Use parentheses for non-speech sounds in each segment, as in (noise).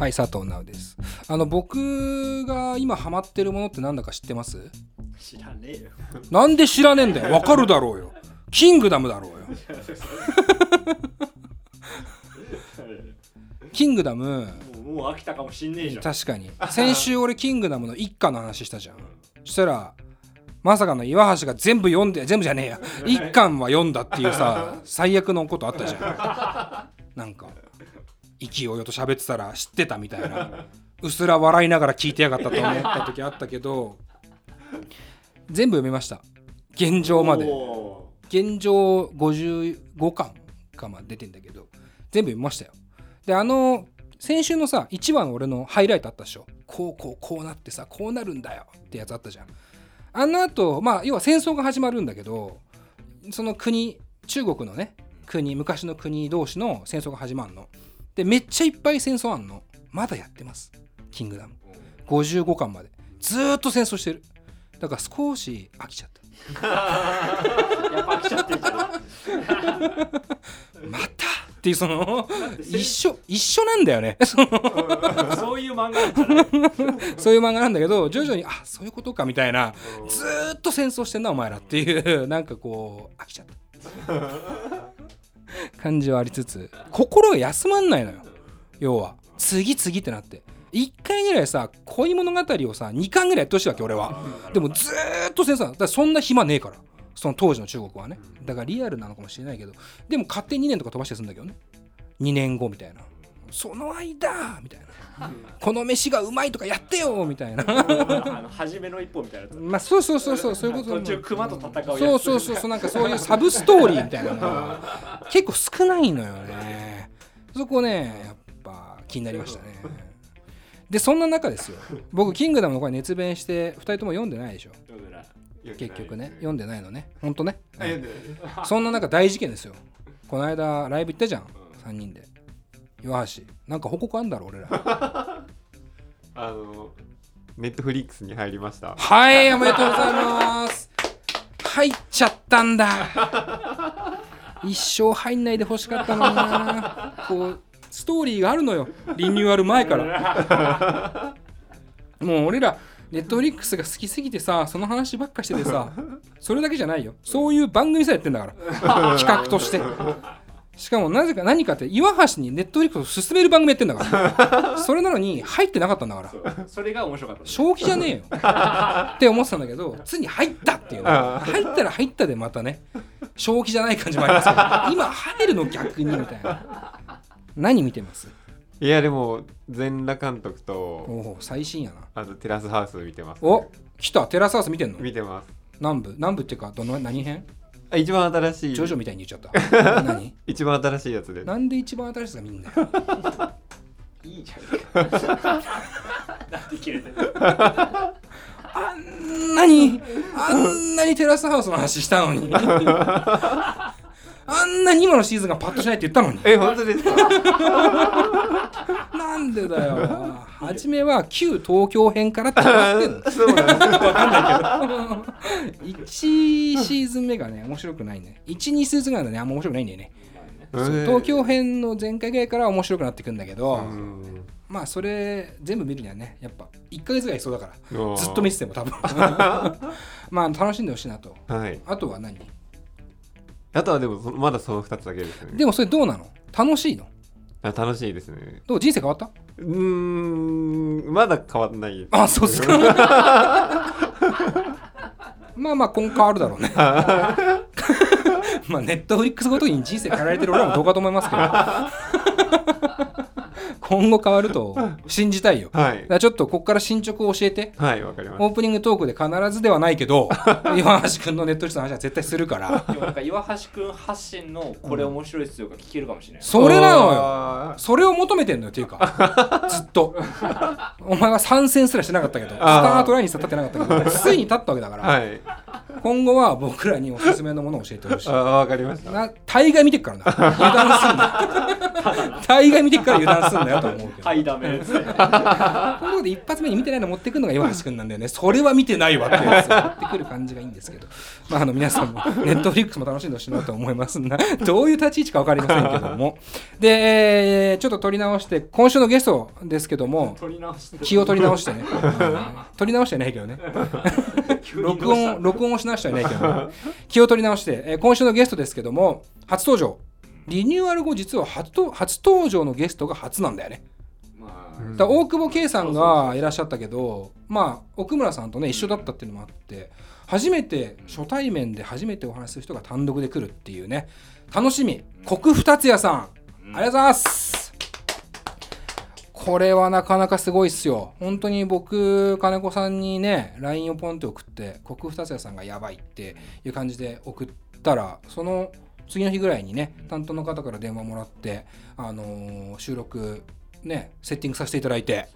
はい佐藤直です。あの僕が今ハマってるものって何だか知ってます？知らねえよ。なんで知らねえんだよ。わかるだろうよ。キングダムだろうよ。(laughs) キングダム。もうもう飽きたかもしんねえじゃん。確かに。先週俺キングダムの一巻の話したじゃん。そしたらまさかの岩橋が全部読んで全部じゃねえや。一巻は読んだっていうさ最悪のことあったじゃん。なんか勢いよと喋ってたら知ってたみたいな。うすら笑いながら聞いてやがったと思った時あったけど全部読みました。現状まで。お現状55巻かまで出てんだけど全部読みましたよ。であの先週のさ1話の俺のハイライトあったでしょ。こうこうこうなってさこうなるんだよってやつあったじゃん。あの後まあ要は戦争が始まるんだけどその国中国のね国昔の国同士の戦争が始まるのでめっちゃいっぱい戦争あんの。まだやってます。キングダム。55巻まで。ずーっと戦争してる。だから少し飽きちゃった。ー (laughs) やっぱ飽きちゃってんじゃん (laughs) またっていうその一緒一緒なんだよね。(laughs) そのそういう漫画そういう漫画なんだけど徐々にあそういうことかみたいな。ずーっと戦争してんなお前らっていう。なんかこう飽きちゃった感じはありつつ心が休まんないのよ。要は。次々ってなって。1回ぐらいさ恋物語をさ2巻ぐらいやってほしいわけ俺は。でもずっと先生だそんな暇ねえから。その当時の中国はね。だからリアルなのかもしれないけど。でも勝手に2年とか飛ばしてすんだけどね。2年後みたいな。その間みたいな。この飯がうまいとかやってよみたいな。あの初めの一歩みたいなまあそうそうそうそうそういうこと。途中熊と戦うそうそうそうそうなんかそういうサブストーリーみたいな。のが結構少ないのよね。そこねやっぱ気になりましたね。でそんな中ですよ。僕キングダムの声熱弁して2人とも読んでないでしょ。読んでない。結局ね読んでない。のね。ほんとね。あ読んそんな中大事件ですよ。この間ライブ行ったじゃん。3人で岩橋。なんか報告あんだろ俺ら。(laughs) あのネットフリックスに入りました。はいおめでとうございます。入っちゃったんだ。一生入んないでほしかったのにな。こうストーリーがあるのよ。リニューアル前から。もう俺らネットフリックスが好きすぎてさその話ばっかしててさそれだけじゃないよ。そういう番組さえやってんだから。企画としてしかもなぜか何かって岩橋にネットフリックスを進める番組やってんだから。(laughs) それなのに入ってなかったんだから。それが面白かった。正気じゃねえよ。って思ってたんだけどついに入ったっていう。の入ったら入ったでまたね。正気じゃない感じもありますけど。今入るの逆にみたいな。何見てます？いやでも全裸監督とおお最新やな。あとテラスハウス見てます、お来た。テラスハウス見てんの？見てます。南部？南部っていうかどの何編？あ一番新しい。ジョジョみたいに言っちゃった。(laughs) 何？一番新しいやつで。すなんで一番新しいやつが見んだよいいじゃん。なんで切れてるあんなにあんなにテラスハウスの話したのに (laughs) あんなに今のシーズンがパッとしないって言ったのにえ本当ですか？なんでだよ。初めは旧東京編からってなってんの。(laughs) そうなんですわかんないけど。1シーズン目がね、面白くないね。1、2シーズン目がね、あんま面白くないんだよね。そう東京編の前回ぐらいから面白くなってくんだけど、うんまあそれ全部見るにはね、やっぱ1ヶ月ぐらい必要だから、ずっと見てても多分。(laughs) まあ楽しんでほしいなと。はいあとは何？あとはでもそまだその2つだけですねでもそれどうなの？楽しいの？あ楽しいですねどう人生変わった？うーんまだ変わんないあ、そうっすか。まあまあ今後変わるだろうね。(laughs) まあネットフリックスごとに人生変えられてる俺らもどうかと思いますけど。今後変わると信じたいよ。はい。らちょっとここから進捗を教えて。はいわかりましオープニングトークで必ずではないけど、(laughs) 岩橋君のネットフリスの話は絶対するから。でもなんか岩橋くん発信のこれ面白いっすよが聞けるかもしれない、それなのよ。よそれを求めてんのよっていうか。(laughs) ずっと。お前は参戦すらしてなかったけどスタートラインにさ立ってなかったけどついに立ったわけだから、はい今後は僕らにおすすめのものを教えてほしい。あわかりました。な大概見てっからな。油断すんな大概見てっから油断すんなよと思うけど、はいダメですね。こういうことで一発目に見てないの持ってくるのが岩橋君なんだよね。それは見てないわってやつを (laughs) 持ってくる感じがいいんですけど。まああの皆さんもネットフリックスも楽しんでほしいなと思いますがどういう立ち位置か分かりませんけども。で、えーちょっと取り直して今週のゲストですけども。取り直して。気を取り直してね。(laughs) 取り直してはないけどね録音録音をし直してはいないけど、ね、(laughs) 気を取り直して、えー今週のゲストですけども初登場。リニューアル後実は初と初登場のゲストが初なんだよね。まうん。だ大久保圭さんがいらっしゃったけどまあ奥村さんとね一緒だったっていうのもあって初めて初対面で初めてお話しする人が単独で来るっていうね。楽しみ。国府達也さん。ありがとうございますこれはなかなかすごいっすよ。本当に僕金子さんにね LINE をポンって送って国府達也さんがやばいっていう感じで送ったらその次の日ぐらいにね担当の方から電話もらって、あのー収録ねセッティングさせていただいて。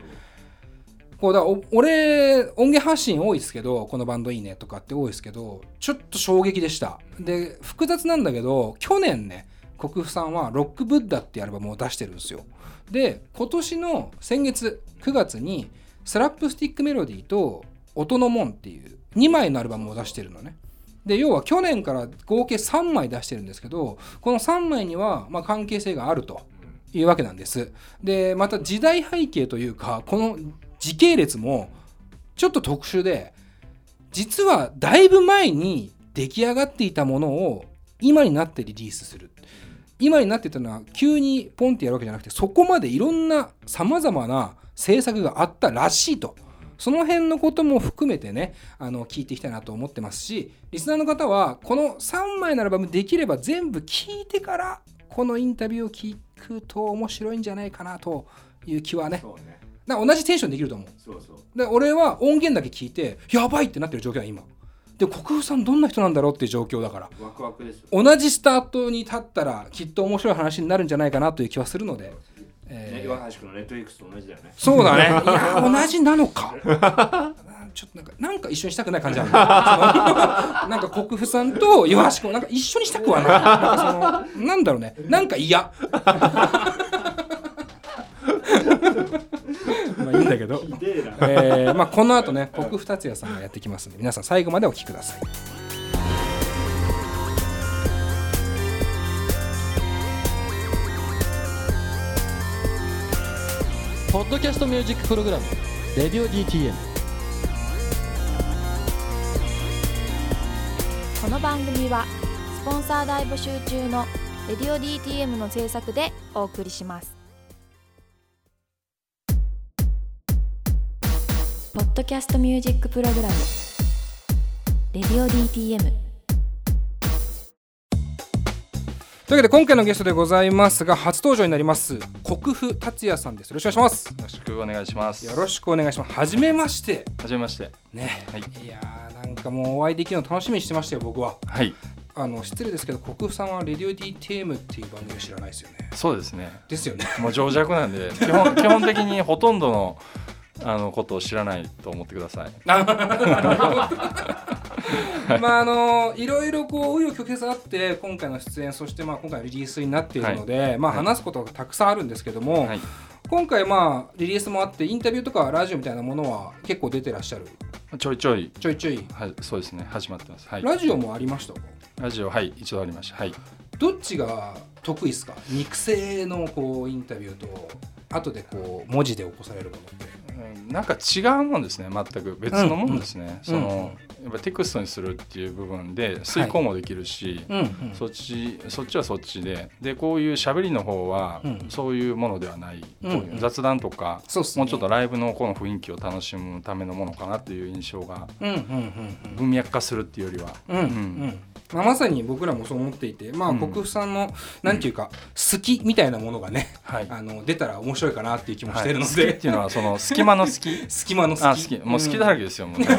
こうだお俺音源発信多いですけどこのバンドいいねとかって多いですけどちょっと衝撃でした。で複雑なんだけど去年ね国府さんは「ロックブッダ」っていうアルバムを出してるんですよ。で今年の先月9月に「スラップスティックメロディー」と「音の門」っていう2枚のアルバムを出してるのね。で要は去年から合計3枚出してるんですけどこの3枚にはまあ関係性があるというわけなんです。でまた時代背景というかこの時系列もちょっと特殊で実はだいぶ前に出来上がっていたものを今になってリリースする今になってたのは急にポンってやるわけじゃなくてそこまでいろんなさまざまな制作があったらしいと。その辺のことも含めてねあの聞いていきたいなと思ってますしリスナーの方はこの3枚のアルバムできれば全部聞いてからこのインタビューを聞くと面白いんじゃないかなという気はね。ね。同じテンションできると思う。そうそう。で俺は音源だけ聞いてやばいってなってる状況は今で国風さんどんな人なんだろうっていう状況だから。ワクワクですよ同じスタートに立ったらきっと面白い話になるんじゃないかなという気はするので、え岩橋君のネットフリックスと同じだよね。そうだね。(laughs) いや同じなのか。(laughs) ちょっとなんかなんか一緒にしたくない感じある (laughs) なんか国府さんと岩橋君なんか一緒にしたくはない。なんかそのなんだろうね。なんか嫌んだけど。えーまあ、この後ね国府達也さんがやってきますので皆さん最後までお聞きください。ポッドキャストミュージックプログラム「レディオ DTM」この番組はスポンサー大募集中の「レディオ DTM」の制作でお送りしますポッドキャストミュージックプログラム「レディオ DTM」というわけで今回のゲストでございますが初登場になります国府達也さんです。よろしくお願いします。よろしくお願いします。よろしくお願いします。はじめまして。はじめまして。ね、はい。いやーなんかもうお会いできるの楽しみにしてましたよ僕は。はい。あの失礼ですけど国府さんは「レディオ DTM」っていう番組を知らないですよね。そうですね。ですよね。もう情弱なんで、基本基本的にほとんどのあのことを知らないと思ってください。(laughs) まああのいろいろこう紆余曲折あって今回の出演そしてまあ今回のリリースになっているので、まあはい話すことがたくさんあるんですけども、はい。今回まあリリースもあってインタビューとかラジオみたいなものは結構出てらっしゃる？ちょいちょい、ちょいちょい？はい、そうですね。始まってます。はい。ラジオもありました？かラジオ、はい、一度ありました。はい。どっちが得意ですか？肉声のこうインタビューと後でこう文字で起こされるものってうんなんか違うもんですね。全く。別のもんですね。その、やっぱテクストにするっていう部分で遂行もできるし。うんうん。そっちそっちはそっちで。でこういう喋りの方は、うん。そういうものではない、うん雑談とか、ね。もうちょっとライブのこの雰囲気を楽しむためのものかなっていう印象がうんうんうん文脈化するっていうよりは、うんうん。うん。まあ、まさに僕らもそう思っていてまあうん。国府さんのなんていうか好きみたいなものがねはい。あの出たら面白いかなっていう気もしてるのはい。好きで、っていうのはその (laughs) 隙間の好き隙間の好きあもう好きだらけ、けですよ、もうね。(laughs) は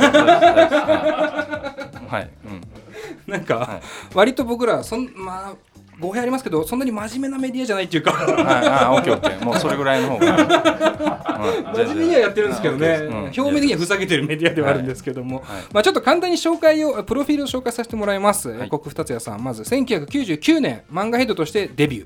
い、はい。うん。なんか、はい。割と僕らそんまあ語弊ありますけどそんなに真面目なメディアじゃないっていうか。はい、あオッケーオッケー。もうそれぐらいの方が、う (laughs) ん真面目にはやってるんですけどね、うん。表面的にはふざけてるメディアではあるんですけども、はい。まあ、ちょっと簡単に紹介をプロフィールを紹介させてもらいます、はい。国府達也さん。まず1999年漫画ヘッドとしてデビュー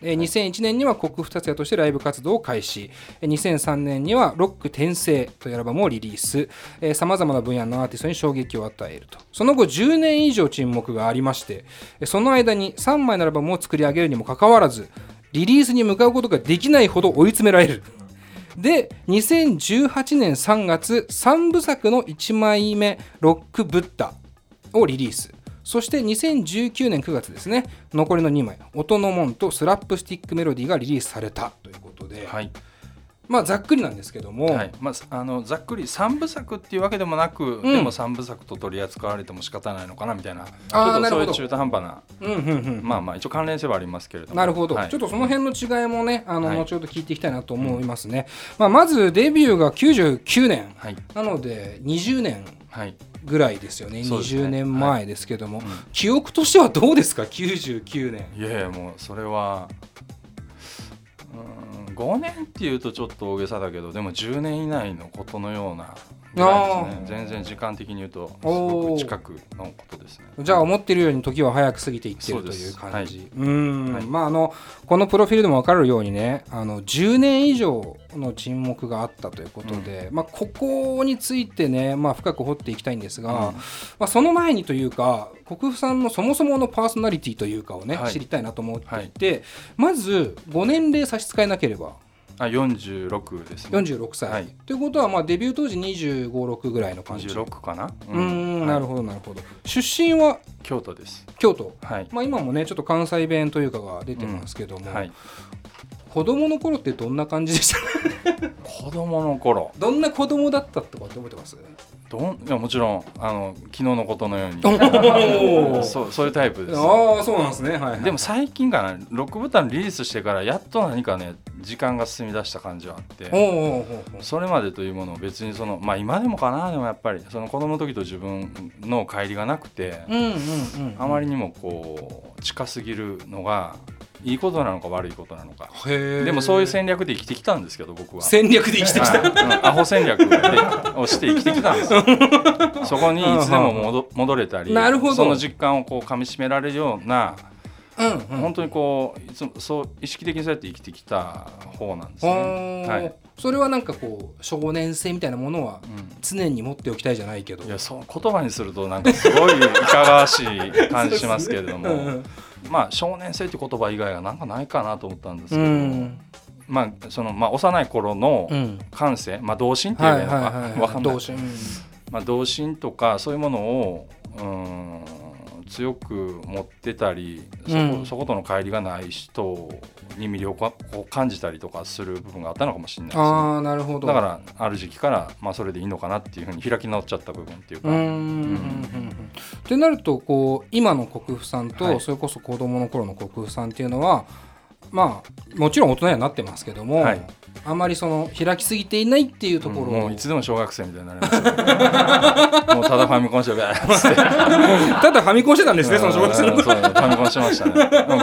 2001年には国府達也としてライブ活動を開始。2003年には「ロック転生」というアルバムをリリース。さまざまな分野のアーティストに衝撃を与えると。その後10年以上沈黙がありましてその間に3枚のアルバムを作り上げるにもかかわらずリリースに向かうことができないほど追い詰められる。で2018年3月3部作の1枚目「ロック・ブッダ」をリリース。そして2019年9月ですね。残りの2枚「音の門」と「スラップスティック・メロディー」がリリースされたということで、はい。まあざっくりなんですけども、はい。まあ、あのざっくり3部作っていうわけでもなく、でも3部作と取り扱われても仕方ないのかなみたいなそういう中途半端なうんうんうん。まあまあ一応関連性はありますけれども。なるほど、はい。ちょっとその辺の違いもねあの、はい。後ほど聞いていきたいなと思いますね、まあ、まずデビューが99年。はい。なので20年はい。ぐらいですよね。そうですね。20年前ですけども、うん。記憶としてはどうですか？99年。いやいやもうそれはうーん5年っていうとちょっと大げさだけどでも10年以内のことのようなぐらいですね。全然時間的に言うとすごく近くのことですね。じゃあ思ってるように時は早く過ぎていってるという感じ。うーん、まああのこのプロフィールでも分かるようにねあの10年以上の沈黙があったということで、まあ、ここについてね、まあ、深く掘っていきたいんですが、まあ、その前にというか国府さんのそもそものパーソナリティというかをね、はい。知りたいなと思っていて、まずご年齢差し支えなければあ46ですね。46歳、はい。ということはまあデビュー当時2 5 6ぐらいの感じ。26かな？うーん、なるどほどなるほど。出身は？京都です。京都。はい。まあ、今もねちょっと関西弁というかが出てますけども、はい子供の頃ってどんな感じでした？子供の頃。どんな子供だったとかって覚えてます？どんいやもちろんあの昨日のことのように。おそうそういうタイプです。ああそうなんですね。はい、はい、でも最近かな。ロックブタンリリースしてからやっと何かね時間が進み出した感じはあって。それまでというものを別にそのまあ今でもかな。でもやっぱりその子供の時と自分の乖離がなくてあまりにもこう近すぎるのがいいことなのか悪いことなのか。でもそういう戦略で生きてきたんですけど僕は。戦略で生きてきた、はい。うん。アホ戦略でをして生きてきたんですよ。そこにいつでも戻戻れたりなるほど。その実感をこう噛みしめられるような、うんうん。本当にこういつもそう意識的にそうやって生きてきた方なんですおね。ー。はい。それはなんかこう少年性みたいなものは常に持っておきたいじゃないけど。いやそう言葉にするとなんかすごいいかがわしい感じしますけれども、うんうんまあ少年性って言葉以外はなんかないかなと思ったんですけうど、ん。まあそのまあ幼い頃のうん。感性、まあ童心っていうはいのかはいはい。わかんない。同心。うん。まあ、童心とかそういうものをうーん強く持ってたりそこ,、うん。そことの乖離がない人に魅力を感じたりとかする部分があったのかもしれないですね。ああなるほど。だからある時期から、まあ、それでいいのかなっていうふうに開き直っちゃった部分っていうか、うーんうんうんうん。ってなるとこう今の国府さんと、はい。それこそ子供の頃の国府さんっていうのはまあもちろん大人にはなってますけども、はい。あまりその開きすぎていないっていうところを、もういつでも小学生みたいになりますよ。(laughs) もうただファミコンして (laughs) ただファミコンしてたんですねその小学生のファミコンしてましたね。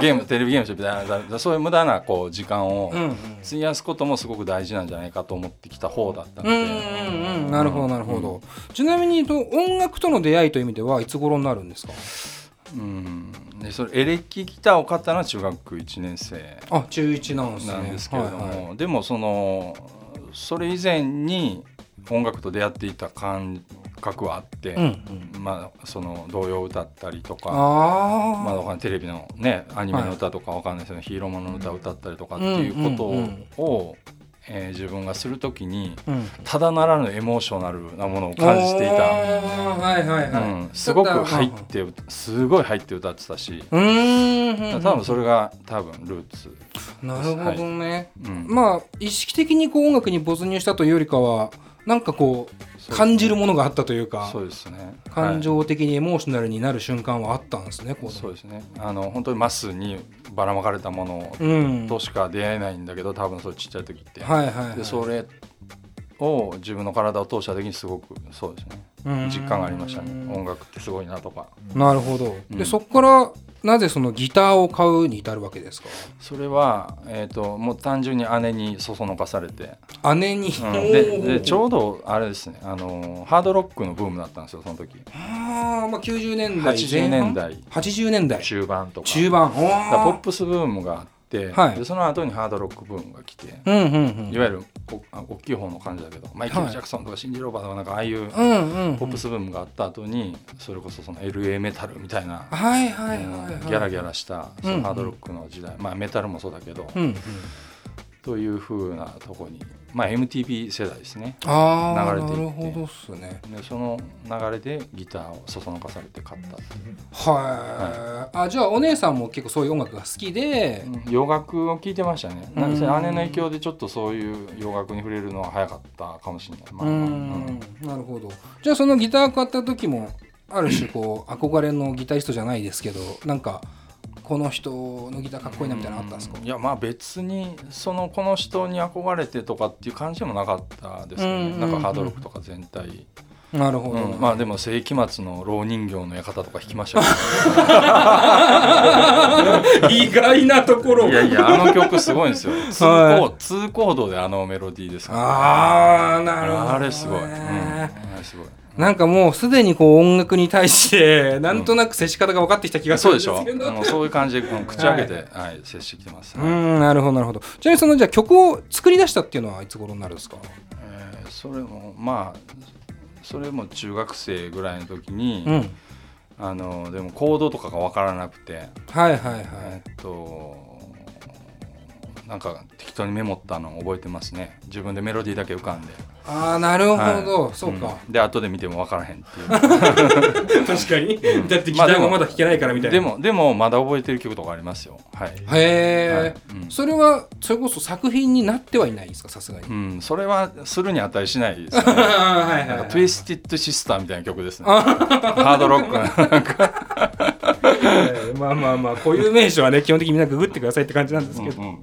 ゲームテレビゲームしてバーッそういう無駄なこう時間をうんうん。費やすこともすごく大事なんじゃないかと思ってきた方だったので、うんうんうんなるほどなるほど、ちなみに音楽との出会いという意味ではいつ頃になるんですか？うん。でそれエレキギターを買ったのは中学1年生。あ中1なんですね。なんですけれども、はいはい。でもそのそれ以前に音楽と出会っていた感覚はあって、うんうん。まあその童謡を歌ったりとかあまあ、テレビのねアニメの歌とかわかんないですけど、ヒーローものの歌を歌ったりとかっていうことを、えー自分がするときにあ、うん、ただならぬエモーショナルなものを感じていた、はいはいはい、うん、すごく入ってすごい入って歌ってたし、うーん多分それが多分ルーツ、なるほどね、うん。まあ意識的にこう音楽に没入したというよりかはなんかこう感じるものがあったというかそうですね。感情的にエモーショナルになる瞬間はあったんですね、こはいそうですね。あの本当にマスにばらまかれたものうん。としか出会えないんだけど多分そうちっちゃい時って、はいはい、はい、でそれを自分の体を通した時にすごくそうですね。うん。実感がありましたね。音楽ってすごいなとか。なるほど、うん。でそこからなぜそのギターを買うに至るわけですか？それは、えー、ともう単純に姉にそそのかされて、姉に、うん。ででちょうどあれですねあのハードロックのブームだったんですよその時。あーまあ90年代80年代。80年代。中盤とか。中盤。ポッープスブームがあって、はい。でその後にハードロックブームが来て、うんうんうん。いわゆるこあ大きい方の感じだけどマイケル・ジャクソンとかシンディ・ローバーとかなんかああいうポップスブームがあった後にそれこそその LA メタルみたいな、ギャラギャラしたそうんのハードロックの時代、まあメタルもそうだけど、というふうなとこに、まあ、MTV 世代ですね。ああなる流れていって。ほどっすね。でその流れでギターをそそのかされて買ったはい、あじゃあお姉さんも結構そういう音楽が好きで、洋楽を聴いてましたね。なんか姉の影響でちょっとそういう洋楽に触れるのは早かったかもしれない、まあうまあ。ん。なるほど。じゃあそのギター買った時もある種こう (laughs) 憧れのギタリストじゃないですけどなんかこの人のギターかっこいいなみたいなのあったんですか？いやまあ別にそのこの人に憧れてとかっていう感じでもなかったですけどうんなんかハードロックとか全体、なるほど、うん。まあでも聖飢魔IIの蝋人形の館とか弾きました (laughs) 意外なところいやいやあの曲すごいんですよ。(laughs) ツーはい。コーツーコードであのメロディーですから。ああなるほど、ね、あれすごい、うん、あれすごいなんかもうすでにこう音楽に対してなんとなく接し方が分かってきた気がするそうんでしょ。ですけど、もうそういう感じでうん口開けて、はい。接してきてます、うーんなるほどなるほど。ちなみにそのじゃあ曲を作り出したっていうのはいつ頃になるんですか？えーそれもまあそれも中学生ぐらいの時に、うん。あのでもコードとかが分からなくて、はいはいはい。えっとなんか適当にメモったのを覚えてますね。自分でメロディーだけ浮かんでああなるほど、はい。そうか、ん。で後で見ても分からへんっていう。(laughs) 確かに、うん。だってギターがまだ弾けないからみたいな、でもでもまだ覚えてる曲とかありますよ。はい、へえ、はい。うん。それはそれこそ作品になってはいないですか？さすがに、うん、それはするに値しないですよね。(laughs) はいなんか Twisted Sister みたいな曲ですね。ハードロックななんか。まあまあまあ固有名詞はね基本的にみんなググってくださいって感じなんですけど、うんうん。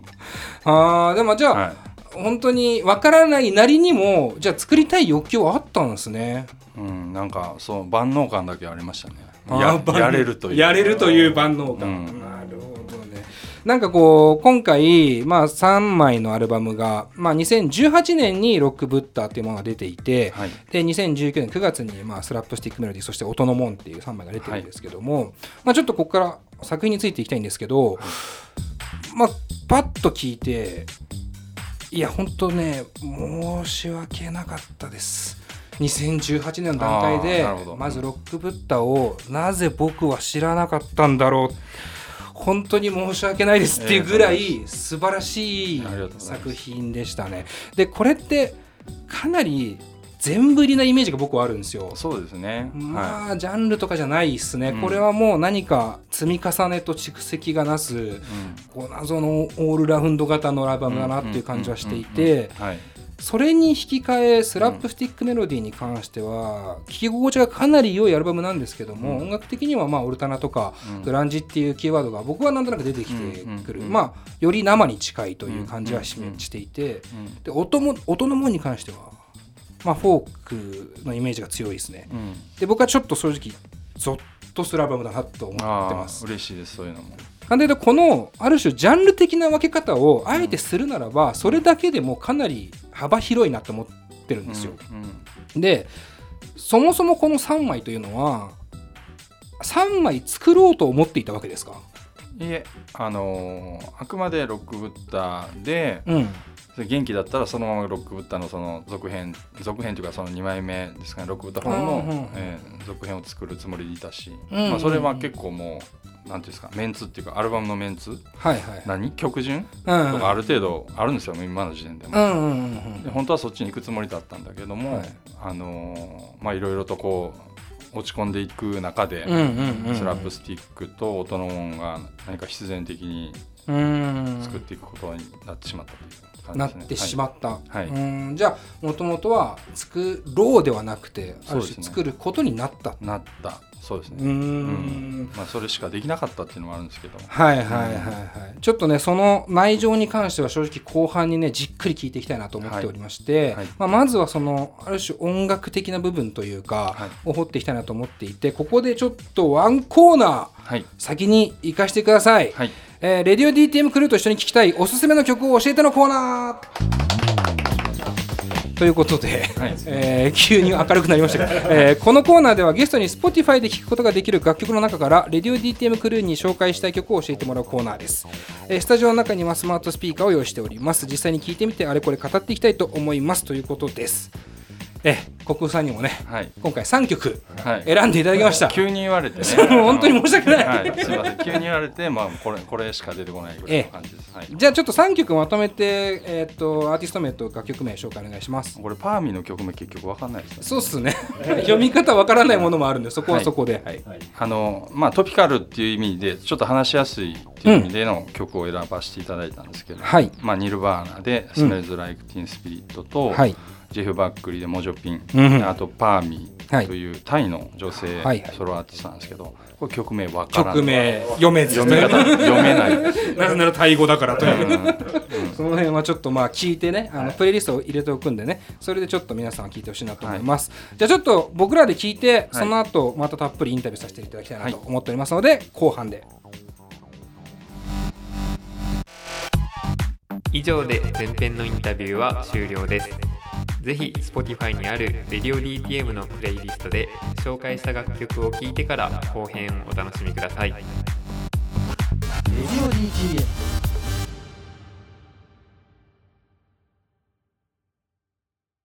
ああでもじゃあ、はい本当にわからないなりにもじゃあ作りたい欲求はあったんですね。うん、なんかそう万能感だけありましたね。ややれるという。やれるという万能感、うん。なるほどね。なんかこう今回、まあ、3枚のアルバムが、まあ、2018年に「ロックブッダ」っていうものが出ていて、はい。で2019年9月に、まあ、スラップスティックメロディーそして音の門っていう3枚が出てるんですけども、まあ、ちょっとここから作品についていきたいんですけど、まあパッと聞いていや本当ね申し訳なかったです。2018年の段階でまずロックブッダをなぜ僕は知らなかったんだろう。本当に申し訳ないですっていうぐらい素晴らしい作品でしたね。でこれってかなり全振りなイメージが僕はあるんですよ。そうですね、はまあ、ジャンルとかじゃないですね、うん。これはもう何か積み重ねと蓄積がなすい、うん。こう謎のオールラウンド型のアルバムだなって。いう感じはしていてはい、それに引き換えスラップスティックメロディーに関しては聴き心地がかなり良いアルバムなんですけども、うん。音楽的にはまあオルタナとかうん。グランジっていうキーワードが僕はなんとなく出てきてくる、まあより生に近いという感じはし,、ていて。うん。で音も音の門に関しては、まあ、フォークのイメージが強いですね。うんで僕はちょっと正直ゾッとするアルバムだなと思ってあますあ。嬉しいですそういうのもなんでこのある種ジャンル的な分け方をあえてするならばそれだけでもかなり幅広いなと思ってるんですよ。うんでそもそもこの3枚というのは3枚作ろうと思っていたわけですか？いえあのーあくまでロックブッダでうん。元気だったらそのままロックブッダのその続編続編というかその2枚目ですかねロックブッダ本の、うんうんうん。えー続編を作るつもりでいたし、うんうんうん。まあ、それは結構もうなんていうんですかメンツっていうかアルバムのメンツはいはい。何？曲順？うんとかある程度あるんですよ今の時点でも。うんうんうん。で本当はそっちに行くつもりだったんだけども、はい。あのーまあいろいろとこう落ち込んでいく中で、スラップスティックと音の音が何か必然的に作っていくことになってしまったという感なっじですね。てしまった、はい。うーん。じゃあもともとは作ろうではなくてある種作ることになったなった。そうですね。うーん。うん。まあそれしかできなかったっていうのもあるんですけど。はいはいはいはい、ちょっとねその内情に関しては正直後半にねじっくり聞いていきたいなと思っておりまして、はい。まあ、まずはそのある種音楽的な部分というか、はい。を掘っていきたいなと思っていてここでちょっとワンコーナーはい。先に行かせてください、はいえーレディオ DTM クルーと一緒に聴きたいおすすめの曲を教えてのコーナー。ということで、はい。えー急に明るくなりましたが、えーこのコーナーではゲストに Spotify で聴くことができる楽曲の中からレディオ DTM クルーに紹介したい曲を教えてもらうコーナーです、えースタジオの中にはスマートスピーカーを用意しております。実際に聴いてみてあれこれ語っていきたいと思います。ということですえー国空さんにもねはい今回3曲はい。選んでいただきました、急に言われてね。(laughs) もう本当に申し訳ないはい。すみません。急に言われてまあこれこれしか出てこないぐらいの感じです。はい。じゃあちょっと3曲まとめて、えー、とアーティスト名と楽曲名紹介お願いしますこれパーミーの曲名結局わかんないですね。そうっすね (laughs) 読み方わからないものもあるんでそこはそこで、はいあのまあトピカルっていう意味でちょっと話しやすいっていう意味での曲を選ばせていただいたんですけど、はいまあニルバーナで「うん Smells Like Teen Spirit と」はいジェフ・バックリーで「モジョピン」うん。あと「パーミはい。ー」というタイの女性はいはい。ソロアーティストなんですけどこれ曲名わからない。曲名読めず。読め方読めない。(laughs) なぜならタイ語だからという、うん。うん。その辺はちょっとまあ聞いてねあのプレイリストを入れておくんでねそれでちょっと皆さん聞いてほしいなと思います、じゃあちょっと僕らで聞いてその後またたっぷりインタビューさせていただきたいなと思っておりますので後半で。以上で前編のインタビューは終了ですぜひ Spotify にある Radio DTM のプレイリストで紹介した楽曲を聴いてから後編をお楽しみください。